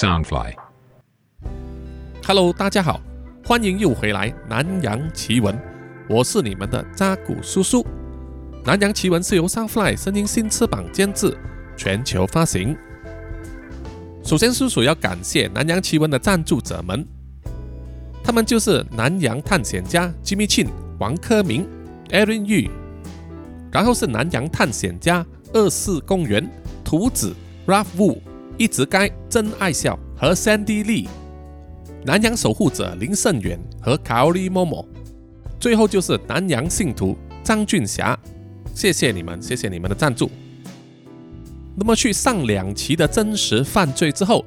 Soundfly。Hello，大家好，欢迎又回来《南洋奇闻》，我是你们的扎古叔叔。《南洋奇闻》是由 Soundfly 声音新翅膀监制，全球发行。首先，叔叔要感谢《南洋奇闻》的赞助者们，他们就是南洋探险家 Jimmy Chin、王科明、Aaron Yu，然后是南洋探险家二四公园、图子、Ralph Wu、一直该、真爱笑和 Sandy Lee。南洋守护者林胜远和卡奥利默默，最后就是南洋信徒张俊霞，谢谢你们，谢谢你们的赞助。那么去上两期的真实犯罪之后，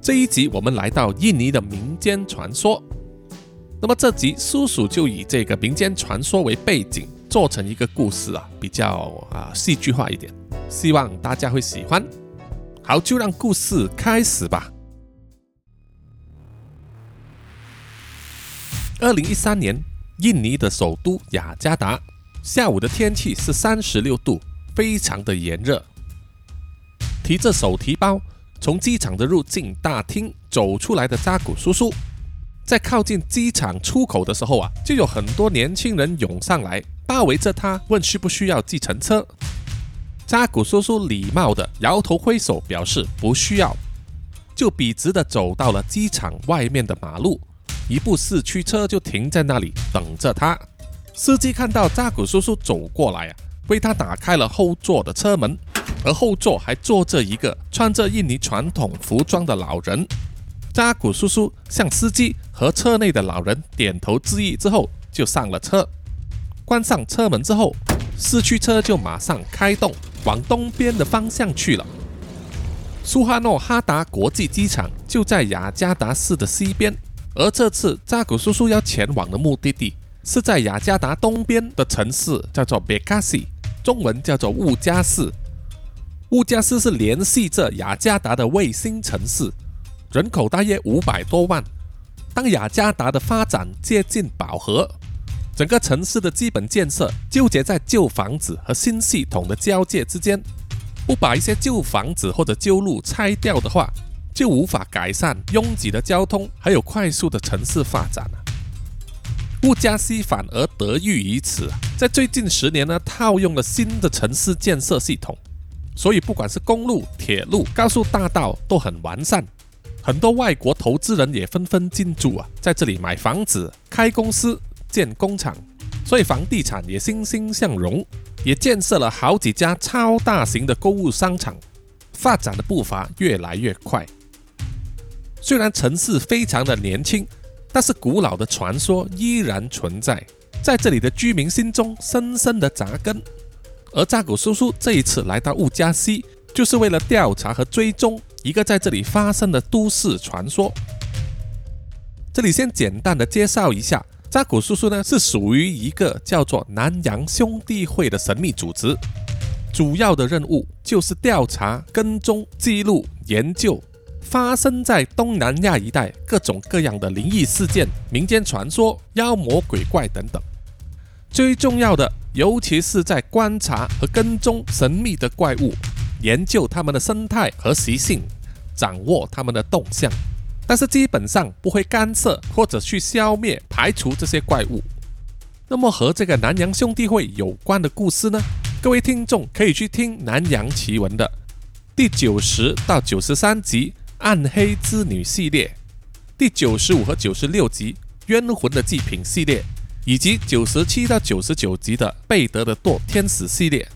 这一集我们来到印尼的民间传说。那么这集叔叔就以这个民间传说为背景，做成一个故事啊，比较啊戏剧化一点，希望大家会喜欢。好，就让故事开始吧。二零一三年，印尼的首都雅加达，下午的天气是三十六度，非常的炎热。提着手提包从机场的入境大厅走出来的扎古叔叔，在靠近机场出口的时候啊，就有很多年轻人涌上来，包围着他，问需不需要计程车。扎古叔叔礼貌地摇头挥手，表示不需要，就笔直地走到了机场外面的马路。一部四驱车就停在那里等着他。司机看到扎古叔叔走过来啊，为他打开了后座的车门，而后座还坐着一个穿着印尼传统服装的老人。扎古叔叔向司机和车内的老人点头致意之后，就上了车。关上车门之后，四驱车就马上开动，往东边的方向去了。苏哈诺哈达国际机场就在雅加达市的西边。而这次扎古叔叔要前往的目的地是在雅加达东边的城市，叫做贝卡西，中文叫做乌加市。乌加市是联系着雅加达的卫星城市，人口大约五百多万。当雅加达的发展接近饱和，整个城市的基本建设纠结在旧房子和新系统的交界之间。不把一些旧房子或者旧路拆掉的话，就无法改善拥挤的交通，还有快速的城市发展啊。乌加西反而得益于此，在最近十年呢，套用了新的城市建设系统，所以不管是公路、铁路、高速大道都很完善。很多外国投资人也纷纷进驻啊，在这里买房子、开公司、建工厂，所以房地产也欣欣向荣，也建设了好几家超大型的购物商场，发展的步伐越来越快。虽然城市非常的年轻，但是古老的传说依然存在，在这里的居民心中深深的扎根。而扎古叔叔这一次来到乌加西，就是为了调查和追踪一个在这里发生的都市传说。这里先简单的介绍一下，扎古叔叔呢是属于一个叫做南洋兄弟会的神秘组织，主要的任务就是调查、跟踪、记录、研究。发生在东南亚一带各种各样的灵异事件、民间传说、妖魔鬼怪等等。最重要的，尤其是在观察和跟踪神秘的怪物，研究它们的生态和习性，掌握它们的动向。但是基本上不会干涉或者去消灭、排除这些怪物。那么和这个南洋兄弟会有关的故事呢？各位听众可以去听《南洋奇闻》的第九十到九十三集。暗黑之女系列第九十五和九十六集冤魂的祭品系列，以及九十七到九十九集的贝德的堕天使系列。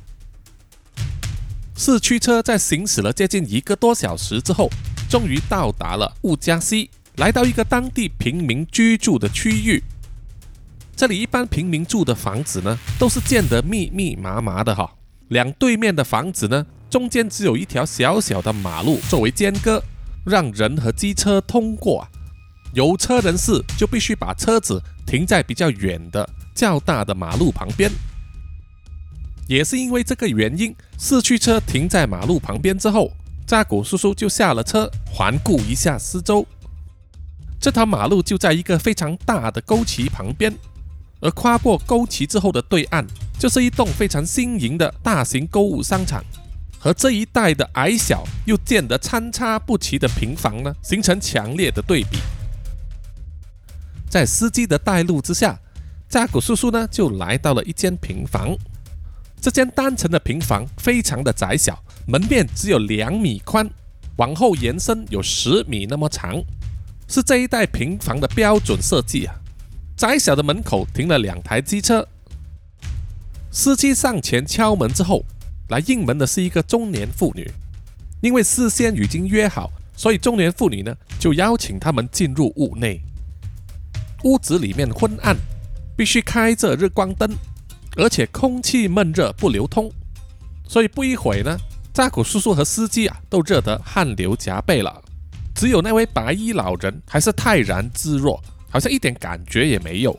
四驱车在行驶了接近一个多小时之后，终于到达了乌加西，来到一个当地平民居住的区域。这里一般平民住的房子呢，都是建得密密麻麻的哈。两对面的房子呢，中间只有一条小小的马路作为间隔。让人和机车通过，有车人士就必须把车子停在比较远的较大的马路旁边。也是因为这个原因，四驱车停在马路旁边之后，扎古叔叔就下了车，环顾一下四周。这条马路就在一个非常大的沟渠旁边，而跨过沟渠之后的对岸，就是一栋非常新颖的大型购物商场。和这一带的矮小又建得参差不齐的平房呢，形成强烈的对比。在司机的带路之下，扎古叔叔呢就来到了一间平房。这间单层的平房非常的窄小，门面只有两米宽，往后延伸有十米那么长，是这一带平房的标准设计啊。窄小的门口停了两台机车，司机上前敲门之后。来应门的是一个中年妇女，因为事先已经约好，所以中年妇女呢就邀请他们进入屋内。屋子里面昏暗，必须开着日光灯，而且空气闷热不流通，所以不一会呢，扎古叔叔和司机啊都热得汗流浃背了。只有那位白衣老人还是泰然自若，好像一点感觉也没有。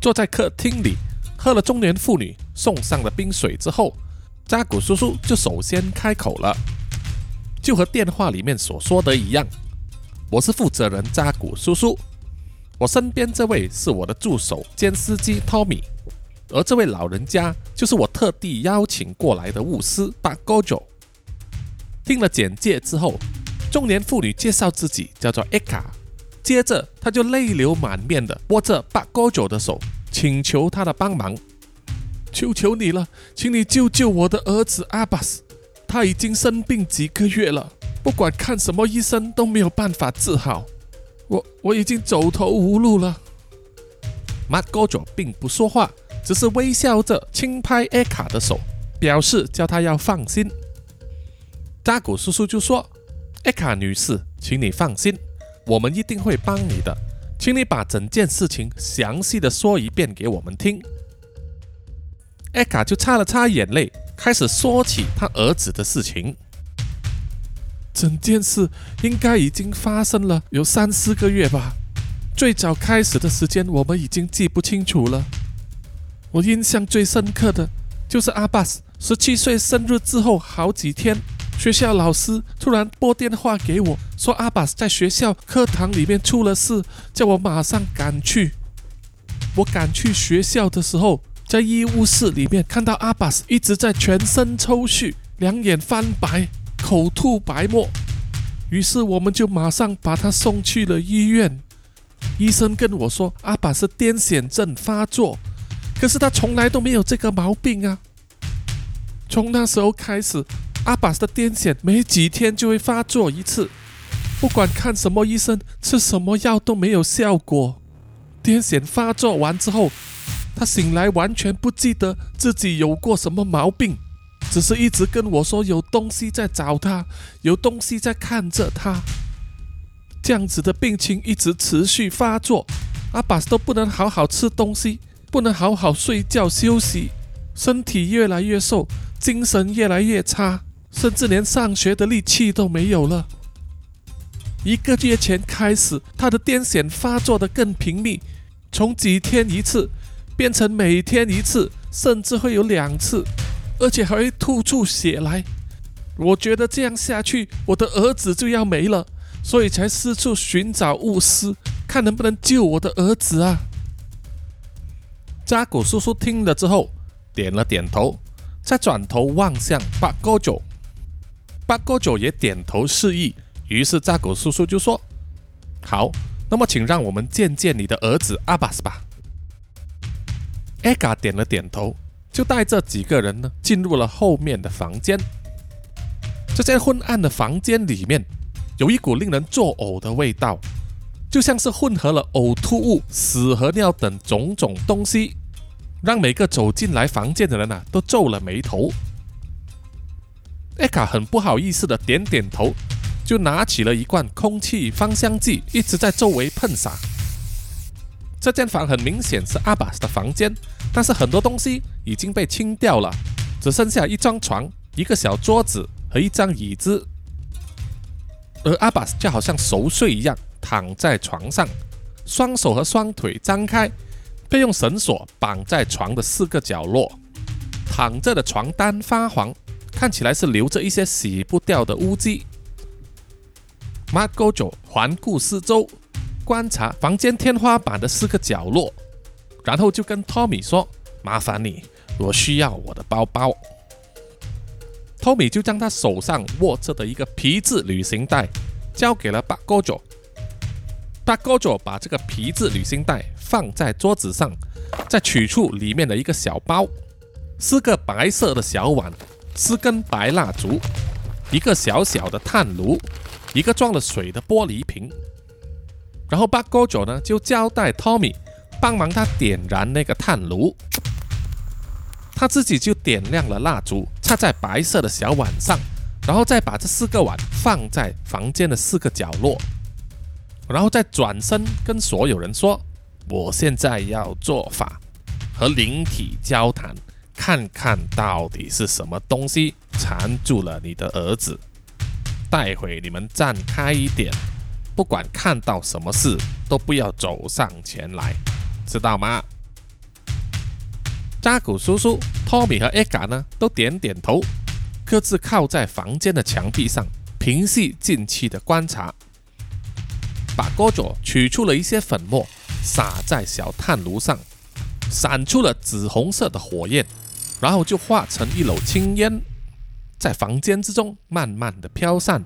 坐在客厅里，喝了中年妇女。送上的冰水之后，扎古叔叔就首先开口了，就和电话里面所说的一样：“我是负责人扎古叔叔，我身边这位是我的助手兼司机汤米，而这位老人家就是我特地邀请过来的巫师巴戈佐。”听了简介之后，中年妇女介绍自己叫做艾卡，接着她就泪流满面的握着巴戈佐的手，请求他的帮忙。求求你了，请你救救我的儿子阿巴斯，他已经生病几个月了，不管看什么医生都没有办法治好，我我已经走投无路了。马戈佐并不说话，只是微笑着轻拍艾卡的手，表示叫他要放心。扎古叔叔就说：“艾卡女士，请你放心，我们一定会帮你的，请你把整件事情详细的说一遍给我们听。”艾卡就擦了擦眼泪，开始说起他儿子的事情。整件事应该已经发生了有三四个月吧。最早开始的时间我们已经记不清楚了。我印象最深刻的就是阿巴斯十七岁生日之后好几天，学校老师突然拨电话给我，说阿巴斯在学校课堂里面出了事，叫我马上赶去。我赶去学校的时候。在医务室里面看到阿巴斯一直在全身抽搐，两眼翻白，口吐白沫。于是我们就马上把他送去了医院。医生跟我说，阿巴是癫痫症发作，可是他从来都没有这个毛病啊。从那时候开始，阿巴斯的癫痫没几天就会发作一次，不管看什么医生，吃什么药都没有效果。癫痫发作完之后。他醒来完全不记得自己有过什么毛病，只是一直跟我说有东西在找他，有东西在看着他。这样子的病情一直持续发作，阿巴斯都不能好好吃东西，不能好好睡觉休息，身体越来越瘦，精神越来越差，甚至连上学的力气都没有了。一个月前开始，他的癫痫发作的更频密，从几天一次。变成每天一次，甚至会有两次，而且还会吐出血来。我觉得这样下去，我的儿子就要没了，所以才四处寻找巫师，看能不能救我的儿子啊。扎古叔叔听了之后，点了点头，再转头望向八哥九，八哥九也点头示意。于是扎古叔叔就说：“好，那么请让我们见见你的儿子阿巴斯吧。”艾嘎点了点头，就带着几个人呢进入了后面的房间。这间昏暗的房间里面有一股令人作呕的味道，就像是混合了呕吐物、屎和尿等种种东西，让每个走进来房间的人呐都皱了眉头。艾卡很不好意思的点点头，就拿起了一罐空气芳香剂，一直在周围喷洒。这间房很明显是阿巴斯的房间，但是很多东西已经被清掉了，只剩下一张床、一个小桌子和一张椅子。而阿巴斯就好像熟睡一样躺在床上，双手和双腿张开，被用绳索绑在床的四个角落。躺着的床单发黄，看起来是留着一些洗不掉的污迹。马戈佐环顾四周。观察房间天花板的四个角落，然后就跟 Tommy 说：“麻烦你我需要我的包包。托米就将他手上握着的一个皮质旅行袋交给了巴哥佐。巴哥佐把这个皮质旅行袋放在桌子上，再取出里面的一个小包，四个白色的小碗，四根白蜡烛，一个小小的炭炉，一个装了水的玻璃瓶。然后巴哥佐呢就交代托米帮忙他点燃那个炭炉。他自己就点亮了蜡烛，插在白色的小碗上，然后再把这四个碗放在房间的四个角落，然后再转身跟所有人说：“我现在要做法，和灵体交谈，看看到底是什么东西缠住了你的儿子。待会你们站开一点，不管看到什么事，都不要走上前来，知道吗？”扎古叔叔、托米和艾嘎呢，都点点头，各自靠在房间的墙壁上，平息静气的观察。把哥佐取出了一些粉末，撒在小炭炉上，闪出了紫红色的火焰，然后就化成一缕青烟，在房间之中慢慢的飘散。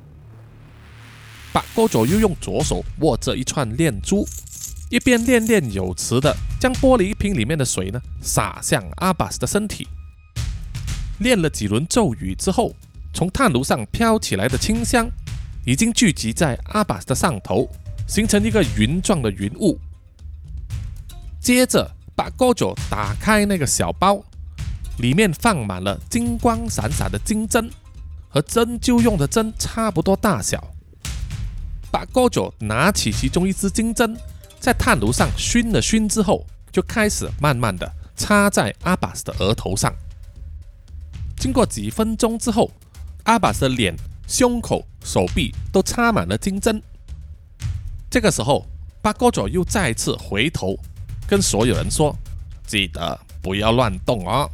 把哥佐又用左手握着一串念珠。一边念念有词的将玻璃瓶里面的水呢洒向阿巴斯的身体，念了几轮咒语之后，从炭炉上飘起来的清香已经聚集在阿巴斯的上头，形成一个云状的云雾。接着把锅酒打开那个小包，里面放满了金光闪闪的金针，和针灸用的针差不多大小。把锅酒拿起其中一支金针。在炭炉上熏了熏之后，就开始慢慢的插在阿巴斯的额头上。经过几分钟之后，阿巴斯的脸、胸口、手臂都插满了金针。这个时候，巴哥佐又再次回头跟所有人说：“记得不要乱动哦。”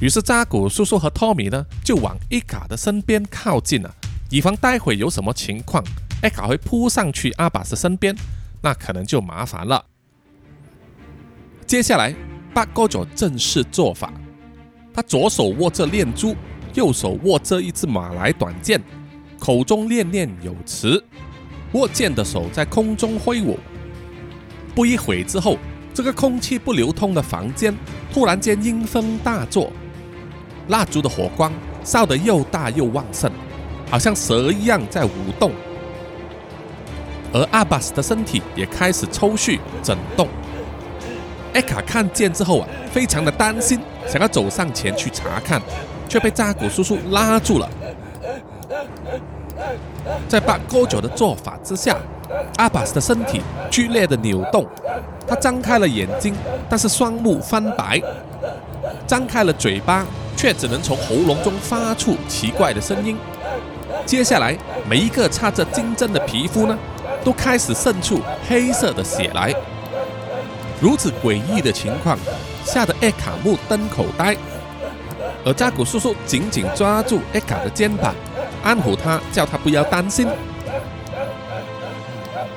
于是扎古叔叔和托米呢，就往伊卡的身边靠近了，以防待会有什么情况，伊卡会扑上去阿巴斯身边。那可能就麻烦了。接下来，八哥佐正式做法，他左手握着链珠，右手握着一支马来短剑，口中念念有词，握剑的手在空中挥舞。不一会之后，这个空气不流通的房间突然间阴风大作，蜡烛的火光烧得又大又旺盛，好像蛇一样在舞动。而阿巴斯的身体也开始抽搐、震动。艾卡看见之后啊，非常的担心，想要走上前去查看，却被扎古叔叔拉住了。在八哥九的做法之下，阿巴斯的身体剧烈的扭动，他张开了眼睛，但是双目翻白；张开了嘴巴，却只能从喉咙中发出奇怪的声音。接下来，每一个插着金针的皮肤呢？都开始渗出黑色的血来，如此诡异的情况，吓得艾卡目瞪口呆。而扎古叔叔紧紧抓住艾卡的肩膀，安抚他，叫他不要担心。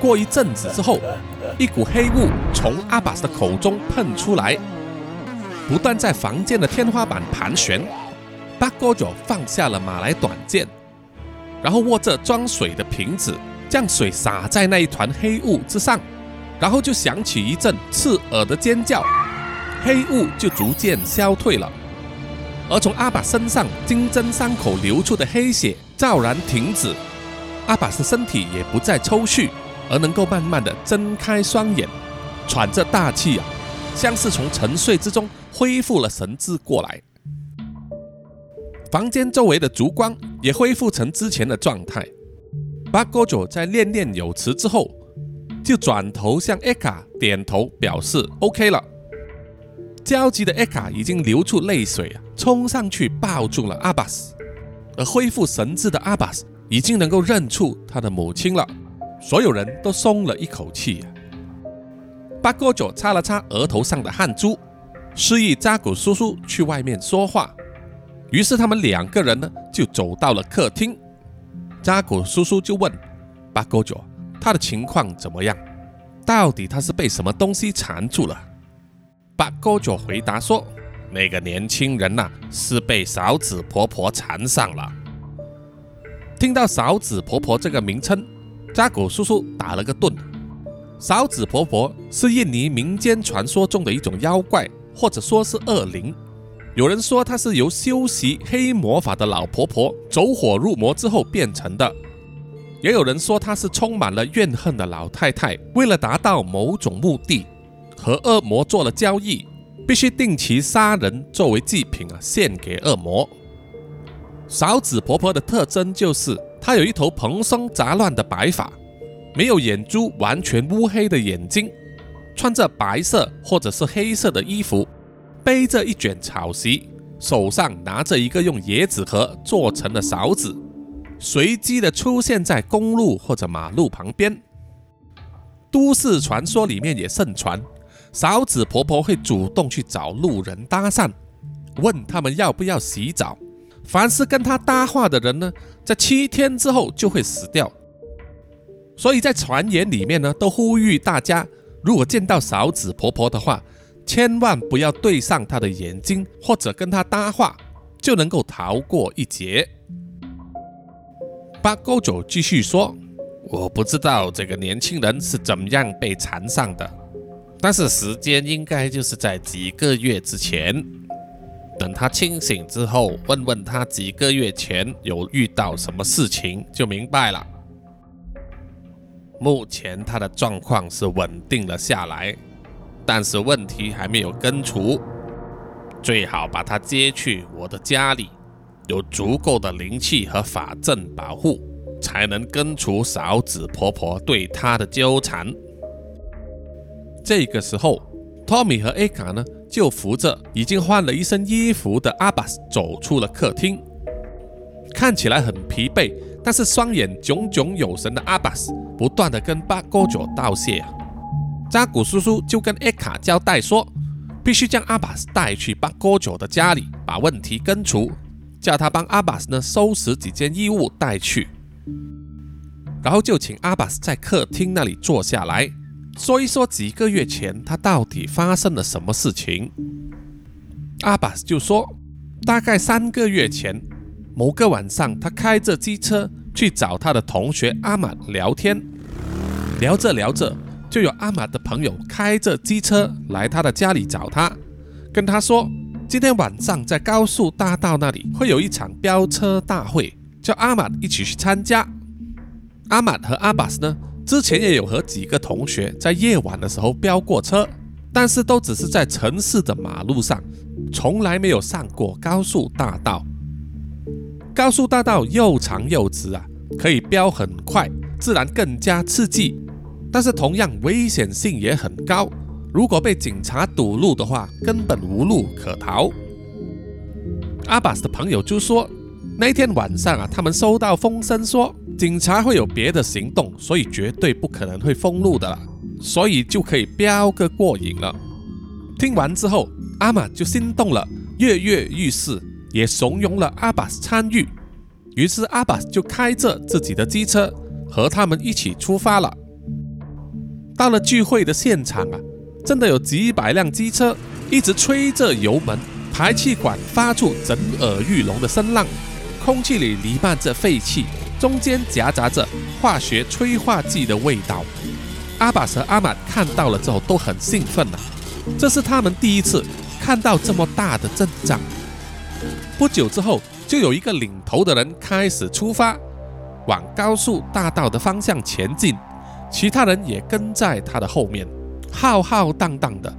过一阵子之后，一股黑雾从阿巴斯的口中喷出来，不断在房间的天花板盘旋。巴哥佐放下了马来短剑，然后握着装水的瓶子。将水洒在那一团黑雾之上，然后就响起一阵刺耳的尖叫，黑雾就逐渐消退了，而从阿巴身上金针伤口流出的黑血骤然停止，阿巴斯身体也不再抽搐，而能够慢慢的睁开双眼，喘着大气啊，像是从沉睡之中恢复了神智过来。房间周围的烛光也恢复成之前的状态。巴哥佐在念念有词之后，就转头向艾卡点头表示 OK 了。焦急的艾卡已经流出泪水啊，冲上去抱住了阿巴斯。而恢复神智的阿巴斯已经能够认出他的母亲了，所有人都松了一口气。巴哥佐擦了擦额头上的汗珠，示意扎古叔叔去外面说话。于是他们两个人呢，就走到了客厅。扎古叔叔就问巴哥佐：“他的情况怎么样？到底他是被什么东西缠住了？”巴哥佐回答说：“那个年轻人呐是被嫂子婆婆缠上了。听到嫂子婆婆这个名称，扎古叔叔打了个顿。嫂子婆婆是印尼民间传说中的一种妖怪，或者说是恶灵。有人说她是由修习黑魔法的老婆婆走火入魔之后变成的，也有人说她是充满了怨恨的老太太，为了达到某种目的，和恶魔做了交易，必须定期杀人作为祭品啊，献给恶魔。嫂子婆婆的特征就是她有一头蓬松杂乱的白发，没有眼珠，完全乌黑的眼睛，穿着白色或者是黑色的衣服，背着一卷草席，手上拿着一个用椰子核做成的勺子，随机的出现在公路或者马路旁边。都市传说里面也盛传，嫂子婆婆会主动去找路人搭讪，问他们要不要洗澡。凡是跟她搭话的人呢，在七天之后就会死掉。所以在传言里面呢，都呼吁大家，如果见到嫂子婆婆的话，千万不要对上她的眼睛，或者跟她搭话，就能够逃过一劫。八勾九继续说：“我不知道这个年轻人是怎么样被缠上的，但是时间应该就是在几个月之前。”等他清醒之后，问问他几个月前有遇到什么事情，就明白了。目前他的状况是稳定了下来，但是问题还没有根除，最好把他接去我的家里，有足够的灵气和法阵保护，才能根除嫂子婆婆对他的纠缠。这个时候，托米和艾卡呢？就扶着已经换了一身衣服的阿巴斯走出了客厅，看起来很疲惫，但是双眼炯炯有神的阿巴斯不断的跟巴哥佐道谢。扎古叔叔就跟艾卡交代说，必须将阿巴斯带去巴哥佐的家里，把问题根除，叫他帮阿巴斯呢收拾几件衣物带去，然后就请阿巴斯在客厅那里坐下来。说一说几个月前他到底发生了什么事情。阿巴斯就说，大概三个月前，某个晚上，他开着机车去找他的同学阿玛聊天，聊着聊着，就有阿玛的朋友开着机车来他的家里找他，跟他说，今天晚上在高速大道那里会有一场飙车大会，叫阿玛一起去参加。阿玛和阿巴斯呢？之前也有和几个同学在夜晚的时候飙过车，但是都只是在城市的马路上，从来没有上过高速大道。高速大道又长又直啊，可以飙很快，自然更加刺激，但是同样危险性也很高。如果被警察堵路的话，根本无路可逃。阿巴斯的朋友就说，那天晚上啊，他们收到风声说。警察会有别的行动，所以绝对不可能会封路的了，所以就可以飙个过瘾了。听完之后，阿玛就心动了，跃跃欲试，也怂恿了阿巴斯参与。于是阿巴斯就开着自己的机车和他们一起出发了。到了聚会的现场啊，真的有几百辆机车一直吹着油门，排气管发出震耳欲聋的声浪，空气里弥漫着废气。中间夹杂着化学催化剂的味道。阿巴和阿玛看到了之后都很兴奋呐，这是他们第一次看到这么大的阵仗。不久之后，就有一个领头的人开始出发，往高速大道的方向前进，其他人也跟在他的后面，浩浩荡荡的，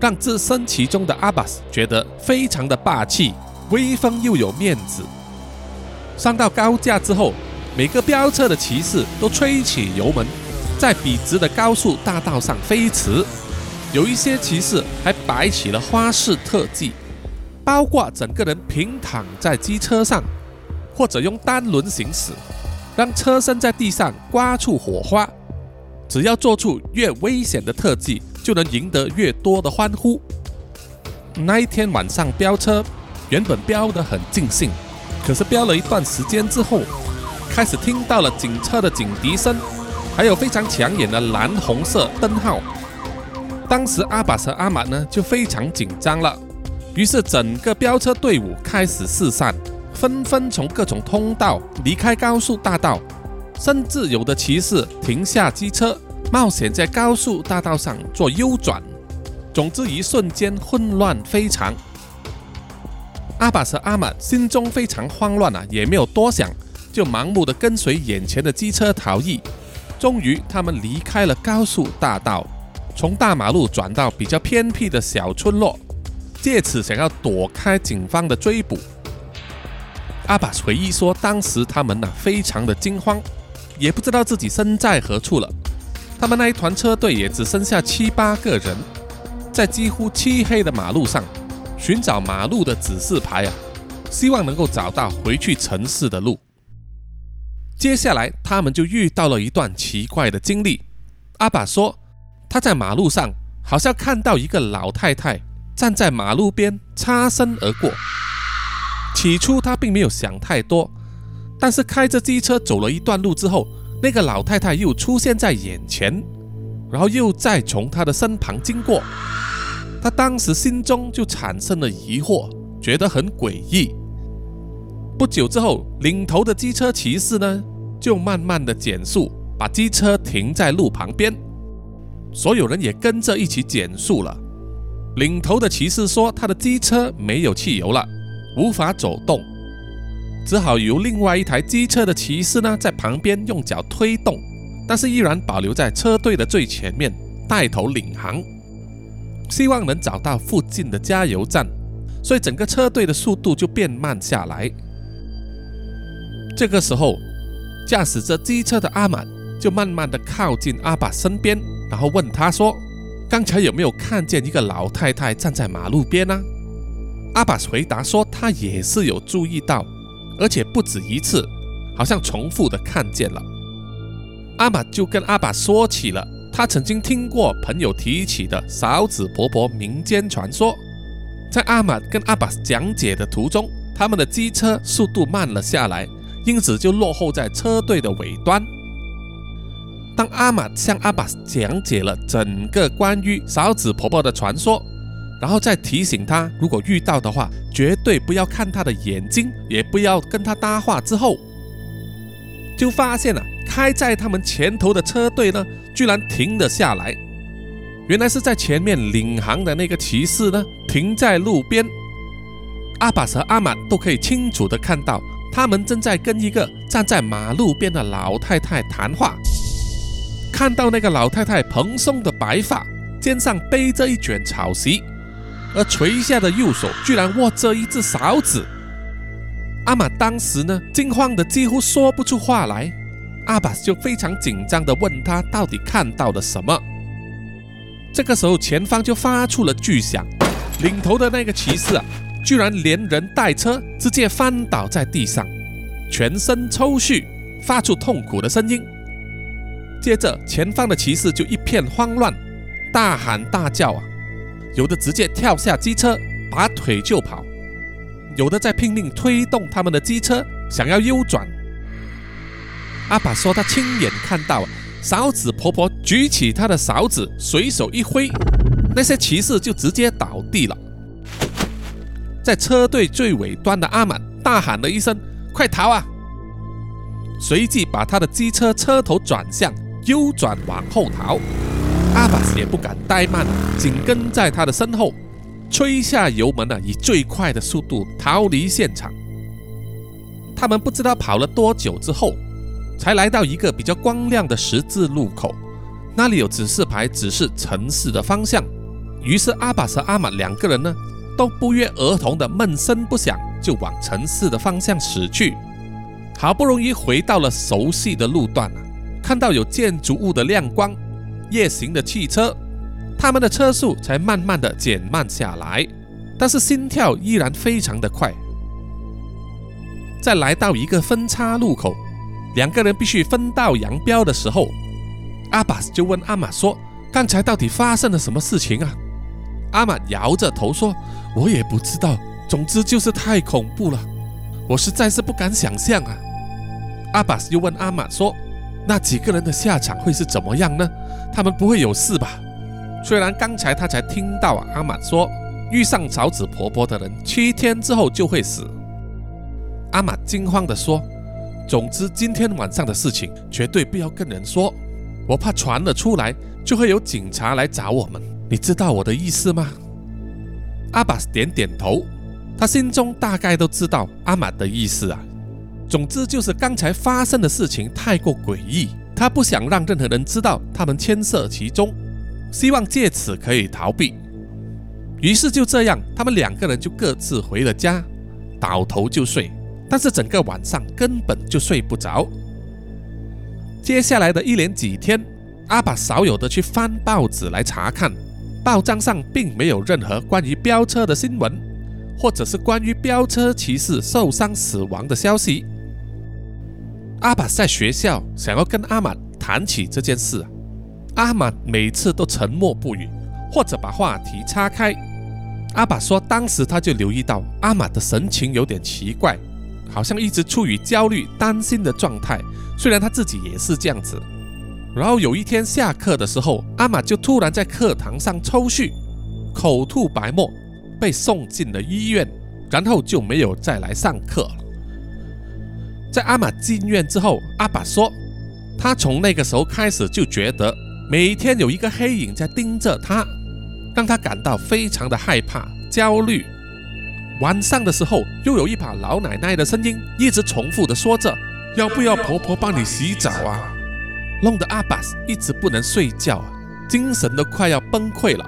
让置身其中的阿巴斯觉得非常的霸气、威风又有面子。上到高架之后。每个飙车的骑士都吹起油门，在笔直的高速大道上飞驰。有一些骑士还摆起了花式特技，包括整个人平躺在机车上，或者用单轮行驶，让车身在地上刮出火花。只要做出越危险的特技，就能赢得越多的欢呼。那一天晚上飙车，原本飙得很尽兴，可是飙了一段时间之后。开始听到了警车的警笛声，还有非常抢眼的蓝红色灯号。当时阿巴和阿玛呢就非常紧张了，于是整个飙车队伍开始四散，纷纷从各种通道离开高速大道，甚至有的骑士停下机车，冒险在高速大道上做右转。总之，一瞬间混乱非常。阿巴和阿玛心中非常慌乱啊，也没有多想，就盲目的跟随眼前的机车逃逸。终于，他们离开了高速大道，从大马路转到比较偏僻的小村落，借此想要躲开警方的追捕。阿巴回忆说，当时他们呢非常的惊慌，也不知道自己身在何处了。他们那一团车队也只剩下七八个人，在几乎漆黑的马路上。寻找马路的指示牌啊，希望能够找到回去城市的路。接下来，他们就遇到了一段奇怪的经历。阿爸说，他在马路上好像看到一个老太太站在马路边擦身而过。起初他并没有想太多，但是开着机车走了一段路之后，那个老太太又出现在眼前，然后又再从他的身旁经过。他当时心中就产生了疑惑，觉得很诡异。不久之后，领头的机车骑士呢，就慢慢的减速，把机车停在路旁边，所有人也跟着一起减速了。领头的骑士说，他的机车没有汽油了，无法走动，只好由另外一台机车的骑士呢，在旁边用脚推动，但是依然保留在车队的最前面，带头领航。希望能找到附近的加油站，所以整个车队的速度就变慢下来。这个时候，驾驶着机车的阿满就慢慢的靠近阿爸身边，然后问他说：“刚才有没有看见一个老太太站在马路边呢？”阿爸回答说：“他也是有注意到，而且不止一次，好像重复的看见了。”阿玛就跟阿爸说起了。他曾经听过朋友提起的勺子婆婆民间传说，在阿玛跟阿巴讲解的途中，他们的机车速度慢了下来，因此就落后在车队的尾端。当阿玛向阿巴讲解了整个关于勺子婆婆的传说，然后再提醒他，如果遇到的话，绝对不要看他的眼睛，也不要跟他搭话之后，就发现了开在他们前头的车队呢。居然停了下来，原来是在前面领航的那个骑士呢，停在路边。阿巴和阿满都可以清楚的看到，他们正在跟一个站在马路边的老太太谈话。看到那个老太太蓬松的白发，肩上背着一卷草席，而垂下的右手居然握着一只勺子。阿满当时呢，惊慌的几乎说不出话来。阿巴斯就非常紧张地问他到底看到了什么。这个时候，前方就发出了巨响，领头的那个骑士啊，居然连人带车直接翻倒在地上，全身抽搐，发出痛苦的声音。接着，前方的骑士就一片慌乱，大喊大叫啊，有的直接跳下机车，拔腿就跑，有的在拼命推动他们的机车，想要右转。阿爸说，他亲眼看到勺子婆婆举起她的勺子，随手一挥，那些骑士就直接倒地了。在车队最尾端的阿满大喊了一声：“快逃啊！”随即把他的机车车头转向，右转往后逃。阿巴斯也不敢怠慢，紧跟在他的身后，吹下油门呢，以最快的速度逃离现场。他们不知道跑了多久之后。才来到一个比较光亮的十字路口，那里有指示牌指示城市的方向。于是阿巴和阿玛两个人呢，都不约而同的闷声不响，就往城市的方向驶去。好不容易回到了熟悉的路段了，看到有建筑物的亮光、夜行的汽车，他们的车速才慢慢的减慢下来，但是心跳依然非常的快。在来到一个分叉路口。两个人必须分道扬镳的时候，阿巴斯就问阿玛说：“刚才到底发生了什么事情啊？”阿玛摇着头说：“我也不知道，总之就是太恐怖了，我实在是不敢想象啊。”阿巴斯又问阿玛说：“那几个人的下场会是怎么样呢？他们不会有事吧？”虽然刚才他才听到阿玛说遇上嫂子婆婆的人，七天之后就会死。阿玛惊慌地说：“总之，今天晚上的事情绝对不要跟人说，我怕传了出来，就会有警察来找我们。你知道我的意思吗？”阿巴斯点点头，他心中大概都知道阿玛的意思啊。总之，就是刚才发生的事情太过诡异，他不想让任何人知道他们牵涉其中，希望借此可以逃避。于是就这样，他们两个人就各自回了家，倒头就睡。但是整个晚上根本就睡不着。接下来的一连几天，阿爸少有的去翻报纸来查看，报章上并没有任何关于飙车的新闻，或者是关于飙车骑士受伤死亡的消息。阿爸在学校想要跟阿满谈起这件事，阿满每次都沉默不语，或者把话题岔开。阿爸说，当时他就留意到阿满的神情有点奇怪，好像一直处于焦虑、担心的状态。虽然他自己也是这样子。然后有一天下课的时候，阿玛就突然在课堂上抽搐，口吐白沫，被送进了医院，然后就没有再来上课了。在阿玛进院之后，阿爸说，他从那个时候开始就觉得每天有一个黑影在盯着他。让他感到非常的害怕、焦虑。晚上的时候，又有一把老奶奶的声音一直重复的说着：“要不要婆婆帮你洗澡啊？”弄得阿巴斯一直不能睡觉，精神都快要崩溃了。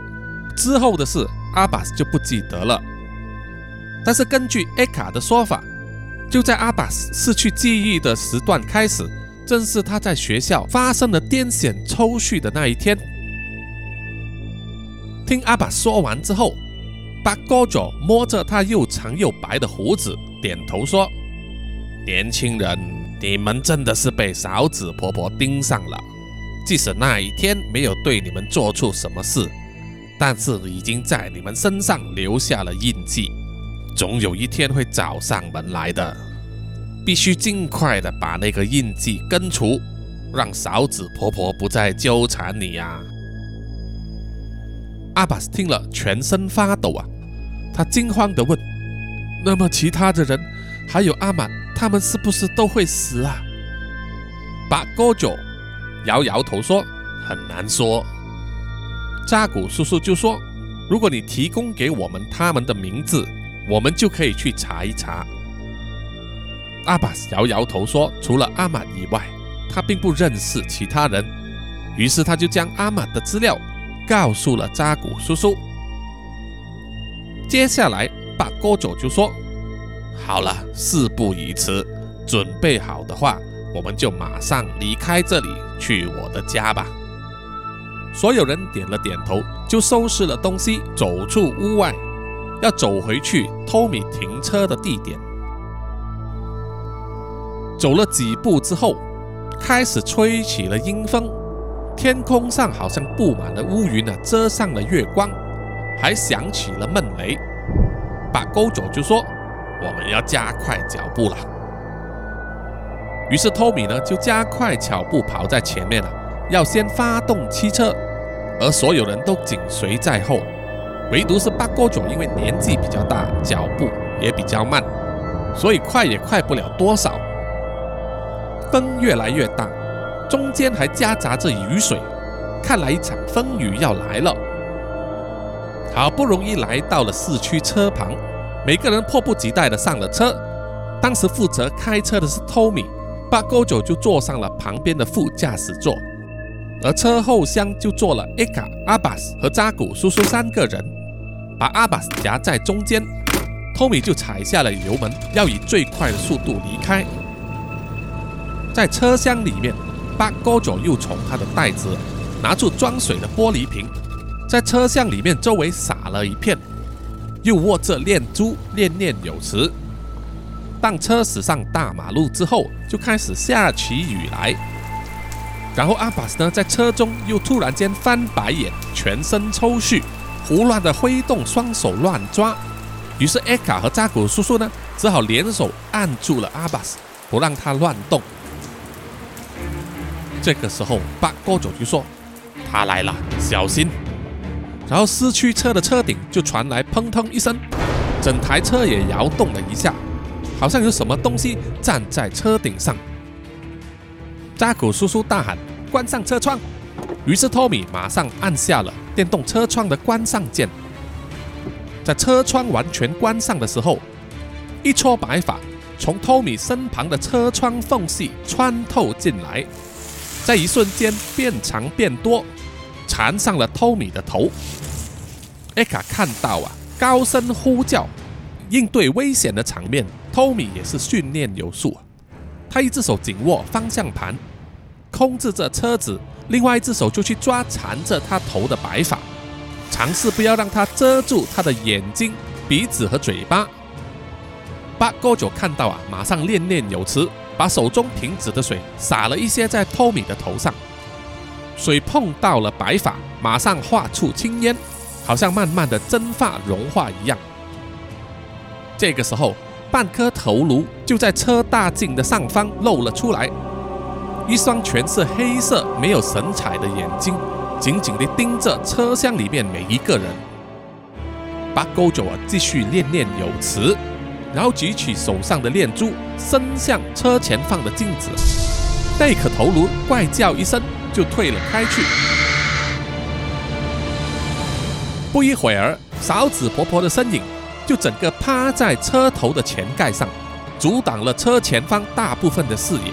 之后的事，阿巴斯就不记得了。但是根据艾卡的说法，就在阿巴斯失去记忆的时段开始，正是他在学校发生了癫痫抽搐的那一天。听阿爸说完之后，巴哥佐摸着他又长又白的胡子，点头说：“年轻人，你们真的是被嫂子婆婆盯上了。即使那一天没有对你们做出什么事，但是已经在你们身上留下了印记，总有一天会找上门来的。必须尽快的把那个印记根除，让嫂子婆婆不再纠缠你呀。”阿巴斯听了，全身发抖啊！他惊慌地问：“那么其他的人，还有阿满，他们是不是都会死啊？”巴哥九摇摇头说：“很难说。”扎古叔叔就说：“如果你提供给我们他们的名字，我们就可以去查一查。”阿巴摇摇头说：“除了阿满以外，他并不认识其他人。”于是他就将阿满的资料。告诉了扎古叔叔。接下来，八哥佐就说：“好了，事不宜迟，准备好的话，我们就马上离开这里，去我的家吧。”所有人点了点头，就收拾了东西，走出屋外，要走回去托米停车的地点。走了几步之后，开始吹起了阴风。天空上好像布满了乌云啊，遮上了月光，还响起了闷雷。把勾佐就说：“我们要加快脚步了。”于是托米呢就加快脚步跑在前面了，要先发动汽车，而所有人都紧随在后，唯独是巴哥佐因为年纪比较大，脚步也比较慢，所以快也快不了多少。风越来越大。中间还夹杂着雨水，看来一场风雨要来了。好不容易来到了市区车旁，每个人迫不及待地上了车。当时负责开车的是托米，巴哥九就坐上了旁边的副驾驶座，而车后厢就坐了艾卡、阿巴斯和扎古叔叔三个人，把阿巴斯夹在中间。托米就踩下了油门，要以最快的速度离开。在车厢里面。巴哥佐又从他的袋子拿出装水的玻璃瓶，在车厢里面周围撒了一片，又握着念珠念念有词。当车驶上大马路之后，就开始下起雨来。然后阿巴斯呢，在车中又突然间翻白眼，全身抽搐，胡乱的挥动双手乱抓。于是艾卡和扎古叔叔呢，只好联手按住了阿巴斯，不让他乱动。这个时候，巴哥佐就说：“他来了，小心！”然后四驱车的车顶就传来砰砰一声，整台车也摇动了一下，好像有什么东西站在车顶上。扎古叔叔大喊：“关上车窗！”于是托米马上按下了电动车窗的关上键。在车窗完全关上的时候，一撮白发从托米身旁的车窗缝隙穿透进来，在一瞬间变长变多。缠上了托米的头，艾卡看到啊，高声呼叫，应对危险的场面。托米也是训练有素，他一只手紧握方向盘，控制着车子，另外一只手就去抓缠着他头的白发，尝试不要让它遮住他的眼睛、鼻子和嘴巴。八哥九看到啊，马上念念有词，把手中停止的水洒了一些在托米的头上。水碰到了白发，马上化出青烟，好像慢慢的蒸发融化一样。这个时候，半颗头颅就在车大镜的上方露了出来，一双全是黑色、没有神采的眼睛，紧紧地盯着车厢里面每一个人。八勾九啊，继续念念有词，然后举起手上的念珠，伸向车前方的镜子。那颗头颅怪叫一声。就退了开去。不一会儿，勺子婆婆的身影就整个趴在车头的前盖上，阻挡了车前方大部分的视野。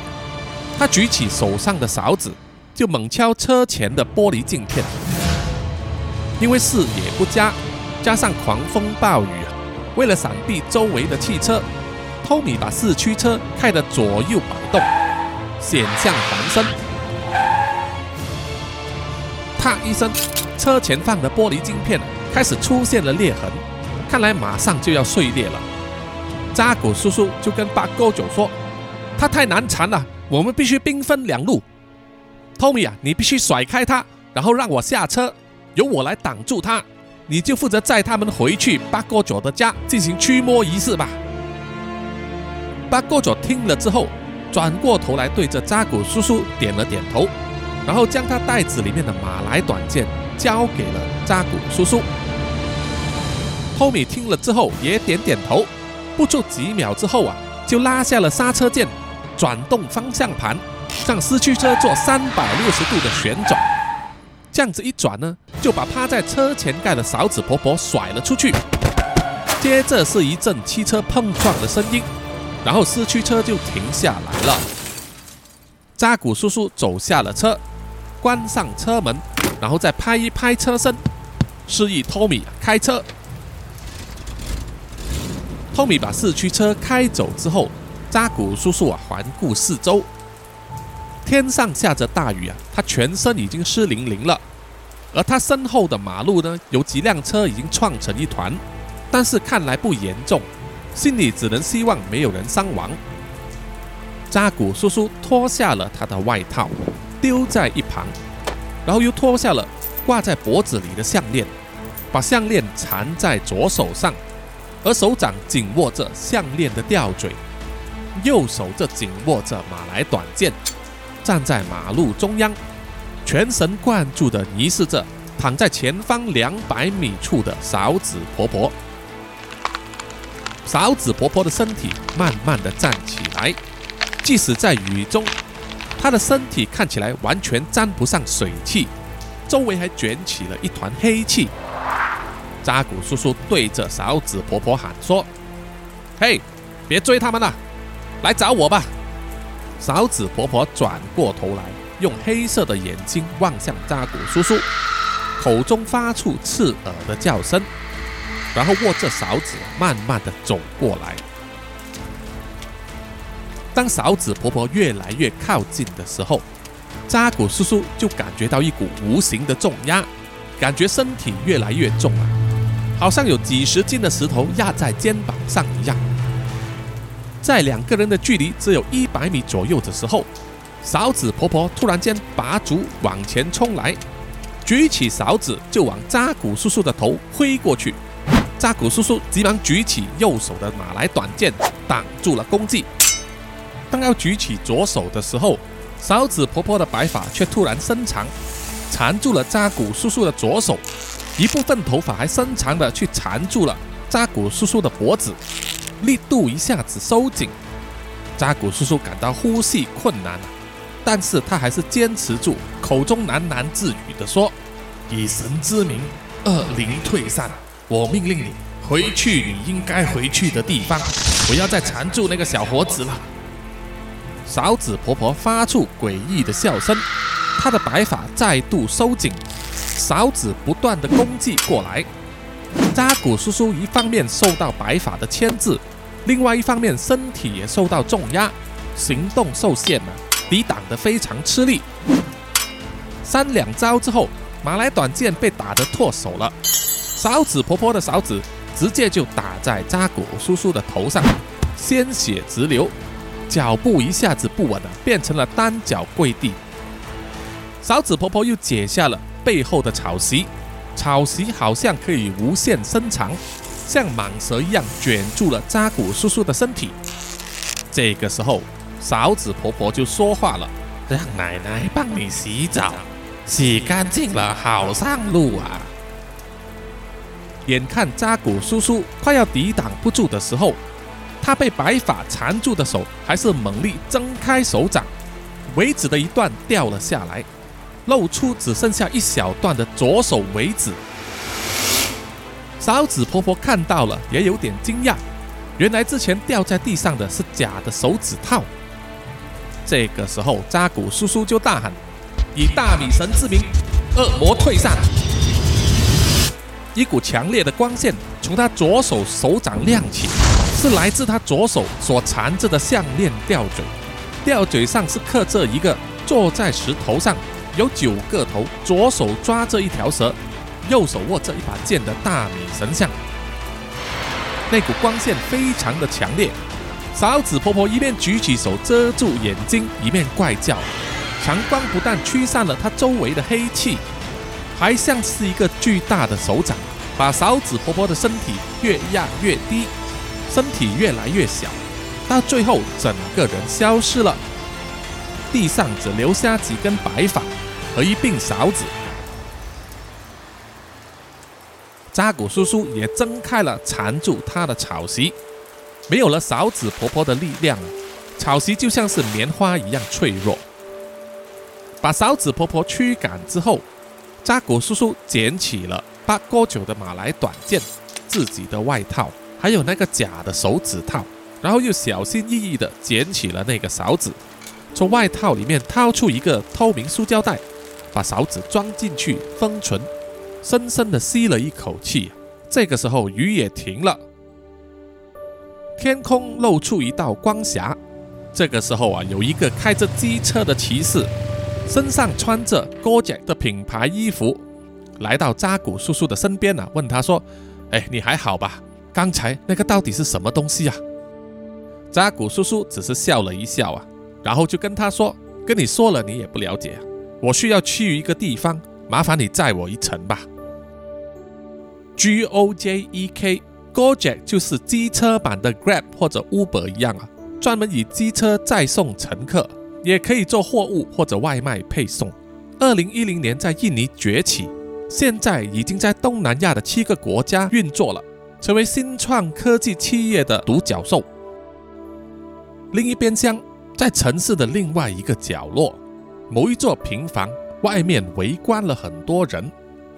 她举起手上的勺子，就猛敲车前的玻璃镜片。因为视野不佳，加上狂风暴雨，为了闪避周围的汽车，托米把四驱车开得左右摆动，险象环生。啪一声，车前方的玻璃镜片开始出现了裂痕，看来马上就要碎裂了。扎古叔叔就跟八哥九说：“他太难缠了，我们必须兵分两路。托米啊，你必须甩开他，然后让我下车，由我来挡住他。你就负责载他们回去八哥九的家进行驱魔仪式吧。”八哥九听了之后，转过头来对着扎古叔叔点了点头。然后将他袋子里面的马来短剑交给了扎古叔叔。托米听了之后也点点头，不出几秒之后啊，就拉下了刹车键，转动方向盘，让四驱车做三百六十度的旋转。这样子一转呢，就把趴在车前盖的勺子婆婆甩了出去。接着是一阵汽车碰撞的声音，然后四驱车就停下来了。扎古叔叔走下了车。关上车门，然后再拍一拍车身，示意托米开车。托米把四驱车开走之后，扎古叔叔啊环顾四周，天上下着大雨啊，他全身已经湿淋淋了。而他身后的马路呢，有几辆车已经撞成一团，但是看来不严重，心里只能希望没有人伤亡。扎古叔叔脱下了他的外套。丢在一旁，然后又脱下了挂在脖子里的项链，把项链缠在左手上，而手掌紧握着项链的吊坠，右手则紧握着马来短剑，站在马路中央，全神贯注地凝视着躺在前方两百米处的勺子婆婆。勺子婆婆的身体慢慢地站起来，即使在雨中。他的身体看起来完全沾不上水汽，周围还卷起了一团黑气。扎古叔叔对着勺子婆婆喊说：“嘿，别追他们了，来找我吧！”勺子婆婆转过头来，用黑色的眼睛望向扎古叔叔，口中发出刺耳的叫声，然后握着勺子慢慢的走过来。当勺子婆婆越来越靠近的时候，扎古叔叔就感觉到一股无形的重压，感觉身体越来越重了，好像有几十斤的石头压在肩膀上一样。在两个人的距离只有一百米左右的时候，勺子婆婆突然间拔足往前冲来，举起勺子就往扎古叔叔的头挥过去。扎古叔叔急忙举起右手的马来短剑，挡住了攻击。当要举起左手的时候，勺子婆婆的白发却突然伸长，缠住了扎古叔叔的左手，一部分头发还伸长的去缠住了扎古叔叔的脖子，力度一下子收紧。扎古叔叔感到呼吸困难但是他还是坚持住，口中喃喃自语的说：“以神之名，恶灵退散，我命令你回去你应该回去的地方，不要再缠住那个小伙子了。”勺子婆婆发出诡异的笑声，她的白发再度收紧，勺子不断的攻击过来。扎古叔叔一方面受到白发的牵制，另外一方面身体也受到重压，行动受限了，抵挡得非常吃力。三两招之后，马来短剑被打得脱手了，勺子婆婆的勺子直接就打在扎古叔叔的头上，鲜血直流。脚步一下子不稳了，变成了单脚跪地。勺子婆婆又解下了背后的草席，草席好像可以无限伸长，像蟒蛇一样卷住了扎古叔叔的身体。这个时候，勺子婆婆就说话了：“让奶奶帮你洗澡，洗干净了好上路啊！”眼看扎古叔叔快要抵挡不住的时候，他被白发缠住的手还是猛力挣开手掌，尾指的一段掉了下来，露出只剩下一小段的左手尾指。勺子婆婆看到了，也有点惊讶，原来之前掉在地上的是假的手指套。这个时候，扎古叔叔就大喊：“以大米神之名，恶魔退散！”一股强烈的光线从他左手手掌亮起。是来自他左手所缠着的项链吊坠，吊坠上是刻着一个坐在石头上，有九个头，左手抓着一条蛇，右手握着一把剑的大米神像。那股光线非常的强烈，勺子婆婆一面举起手遮住眼睛，一面怪叫。强光不但驱散了她周围的黑气，还像是一个巨大的手掌，把勺子婆婆的身体越压越低。身体越来越小，到最后整个人消失了，地上只留下几根白发和一柄勺子。扎古叔叔也挣开了缠住他的草席，没有了勺子婆婆的力量，草席就像是棉花一样脆弱。把勺子婆婆驱赶之后，扎古叔叔捡起了八哥九的马来短剑，自己的外套。还有那个假的手指套，然后又小心翼翼地捡起了那个勺子，从外套里面掏出一个透明塑胶袋，把勺子装进去封存，深深地吸了一口气。这个时候雨也停了，天空露出一道光霞。这个时候啊，有一个开着机车的骑士，身上穿着 g o j e 的品牌衣服，来到扎古叔叔的身边啊，问他说：“哎，你还好吧？”刚才那个到底是什么东西啊？扎古叔叔只是笑了一笑啊，然后就跟他说：“跟你说了，你也不了解。我需要去一个地方，麻烦你载我一程吧。”G O J E K，Gojek 就是机车版的 Grab 或者 Uber 一样啊，专门以机车载送乘客，也可以做货物或者外卖配送。二零一零年在印尼崛起，现在已经在东南亚的七个国家运作了。成为新创科技企业的独角兽。另一边厢，在城市的另外一个角落，某一座平房外面围观了很多人。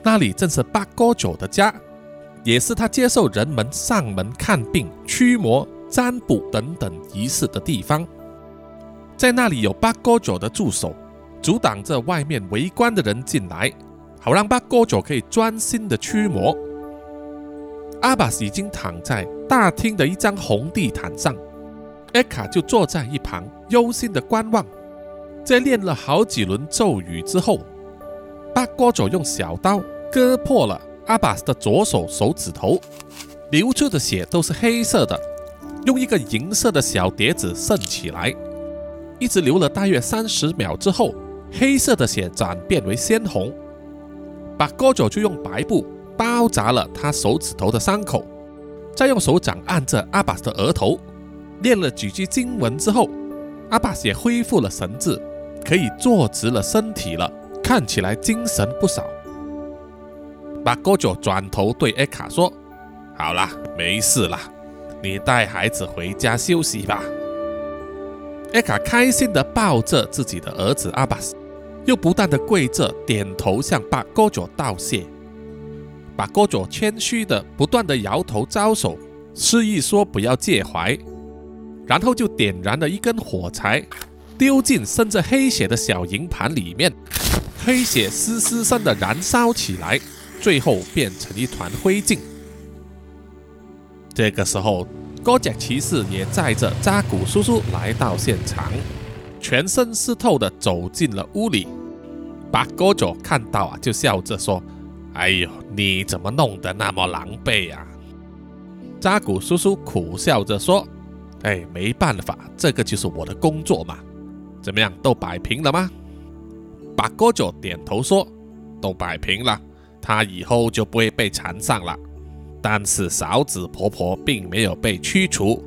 那里正是八哥九的家，也是他接受人们上门看病、驱魔、占卜等等仪式的地方。在那里有八哥九的助手，阻挡着外面围观的人进来，好让八哥九可以专心的驱魔。阿巴斯已经躺在大厅的一张红地毯上，艾卡就坐在一旁忧心的观望。在练了好几轮咒语之后，巴哥佐用小刀割破了阿巴斯的左手手指头，流出的血都是黑色的，用一个银色的小碟子盛起来，一直流了大约三十秒之后，黑色的血转变为鲜红，巴哥佐就用白布。包扎了他手指头的伤口，再用手掌按着阿巴斯的额头，念了几句经文之后，阿巴斯也恢复了神智，可以坐直了身体了，看起来精神不少。把哥九转头对艾卡说：“好啦，没事啦，你带孩子回家休息吧。”艾卡开心地抱着自己的儿子阿巴斯，又不断地跪着点头向巴哥九道谢。把哥佐谦虚的不断的摇头招手，示意说不要介怀，然后就点燃了一根火柴，丢进渗着黑血的小银盘里面，黑血嘶嘶声的燃烧起来，最后变成一团灰烬。这个时候。哥甲骑士也载着扎古叔叔来到现场，全身湿透的走进了屋里。把哥佐看到啊，就笑着说：“哎呦，你怎么弄得那么狼狈呀？”扎古叔叔苦笑着说：“哎，没办法，这个就是我的工作嘛。怎么样，都摆平了吗？”把哥就点头说：“都摆平了，他以后就不会被缠上了。”但是嫂子婆婆并没有被驱除，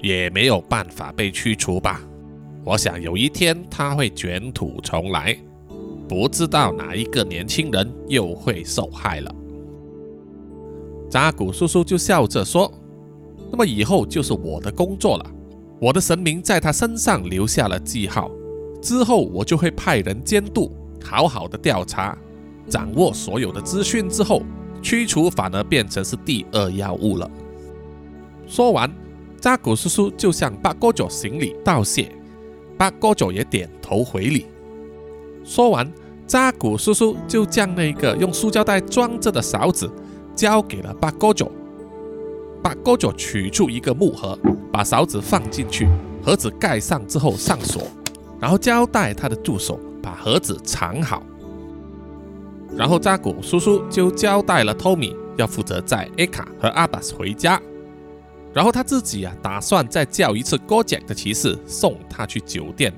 也没有办法被驱除吧？我想有一天他会卷土重来，不知道哪一个年轻人又会受害了。扎古叔叔就笑着说：“那么以后就是我的工作了，我的神明在他身上留下了记号，之后我就会派人监督，好好的调查，掌握所有的资讯之后。”驱除反而变成是第二要务了。说完，扎古叔叔就向八哥九行礼道谢，八哥九也点头回礼。说完，扎古叔叔就将那个用塑胶袋装着的勺子交给了八哥九。八哥九取出一个木盒，把勺子放进去，盒子盖上之后上锁，然后交代他的助手把盒子藏好。然后扎古叔叔就交代了托米要负责载艾卡和阿巴斯回家，然后他自己啊打算再叫一次哥杰的骑士送他去酒店。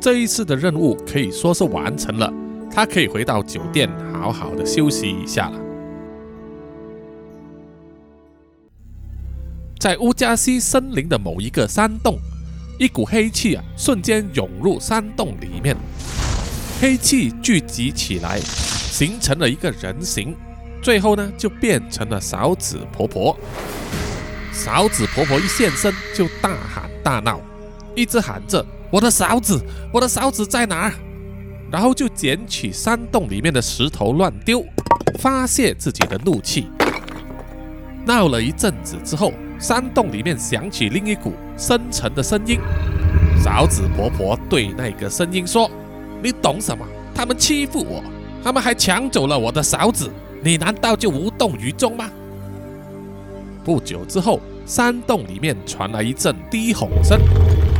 这一次的任务可以说是完成了，他可以回到酒店好好的休息一下了。在乌加西森林的某一个山洞，一股黑气啊瞬间涌入山洞里面。黑气聚集起来，形成了一个人形，最后呢，就变成了勺子婆婆。勺子婆婆一现身，就大喊大闹，一直喊着：“我的勺子，我的勺子在哪儿？”然后就捡起山洞里面的石头乱丢，发泄自己的怒气。闹了一阵子之后，山洞里面响起另一股深沉的声音。勺子婆婆对那个声音说。你懂什么？他们欺负我，他们还抢走了我的勺子，你难道就无动于衷吗？不久之后，山洞里面传来一阵低吼声，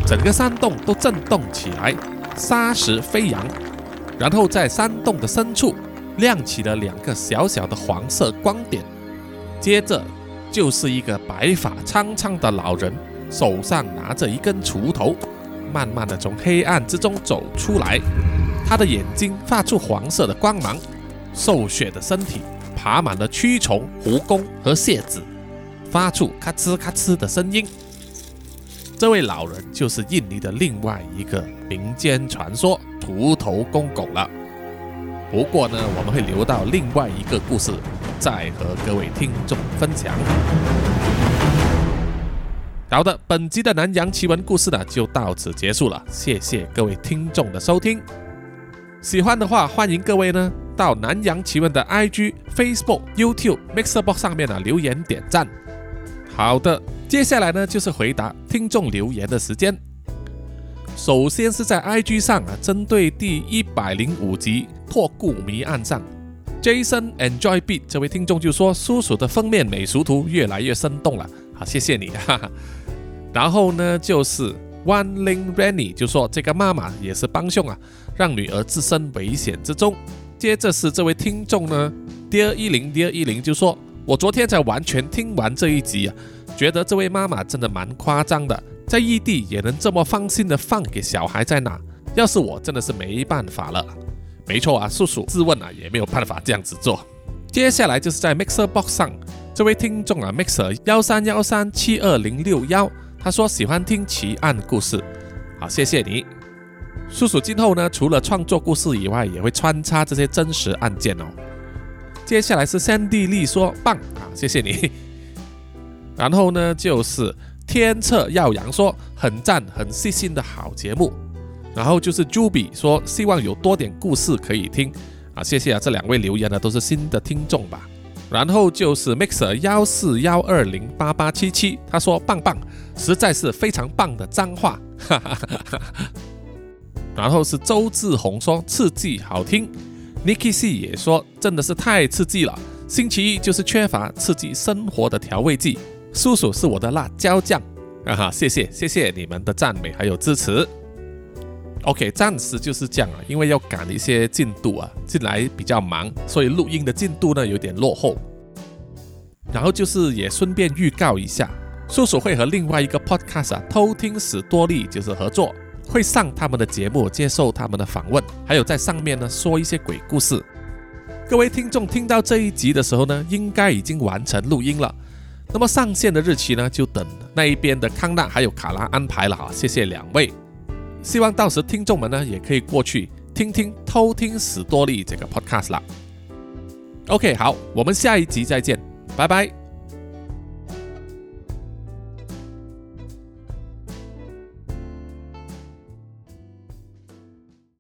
整个山洞都震动起来，沙石飞扬，然后在山洞的深处亮起了两个小小的黄色光点，接着就是一个白发苍苍的老人，手上拿着一根锄头，慢慢的从黑暗之中走出来。他的眼睛发出黄色的光芒，瘦削的身体爬满了蛆虫、蜈蚣和蟹子，发出咔哧咔哧的声音。这位老人就是印尼的另外一个民间传说——秃头公公了。不过呢，我们会留到另外一个故事再和各位听众分享。好的，本集的南洋奇闻故事呢就到此结束了，谢谢各位听众的收听。喜欢的话，欢迎各位呢到南洋奇闻的 IG、Facebook、YouTube、Mixerbox 上面呢留言点赞。好的，接下来呢就是回答听众留言的时间。首先是在 IG 上啊，针对第一百零五集《破故谜案》上，Jason Enjoy Beat 这位听众就说：“叔叔的封面美术图越来越生动了。”好，谢谢你。哈哈。然后呢就是 One Ling Rennie 就说：“这个妈妈也是帮凶啊。”让女儿置身危险之中。接着是这位听众呢，Dear 一零 Dear 一零就说：“我昨天才完全听完这一集啊，觉得这位妈妈真的蛮夸张的，在异地也能这么放心的放给小孩在哪？要是我真的是没办法了。”没错啊，叔叔自问啊也没有办法这样子做。接下来就是在 Mixer Box 上，这位听众啊，Mixer 幺三幺三七二零六幺，他说喜欢听奇案故事，好，谢谢你。叔叔今后呢，除了创作故事以外，也会穿插这些真实案件哦。接下来是 Sandy 丽说棒啊，谢谢你。然后呢，就是天策耀阳说很赞，很细心的好节目。然后就是朱比说希望有多点故事可以听啊，谢谢啊，这两位留言呢都是新的听众吧。然后就是 Mixer 幺四幺二零八八七七，他说棒棒，实在是非常棒的脏话。然后是周志宏说刺激好听 Nikki C 也说真的是太刺激了，星期一就是缺乏刺激生活的调味剂。叔叔是我的辣椒酱，啊哈，谢谢谢谢你们的赞美还有支持。OK，暂时就是这样啊，因为要赶一些进度啊，进来比较忙，所以录音的进度呢有点落后。然后就是也顺便预告一下，叔叔会和另外一个 podcast 啊偷听史多利就是合作，会上他们的节目，接受他们的访问，还有在上面呢说一些鬼故事。各位听众听到这一集的时候呢，应该已经完成录音了。那么上线的日期呢，就等那一边的康纳还有卡拉安排了哈。谢谢两位。希望到时听众们呢也可以过去听听偷听史多利这个 podcast 啦。OK，好，我们下一集再见，拜拜。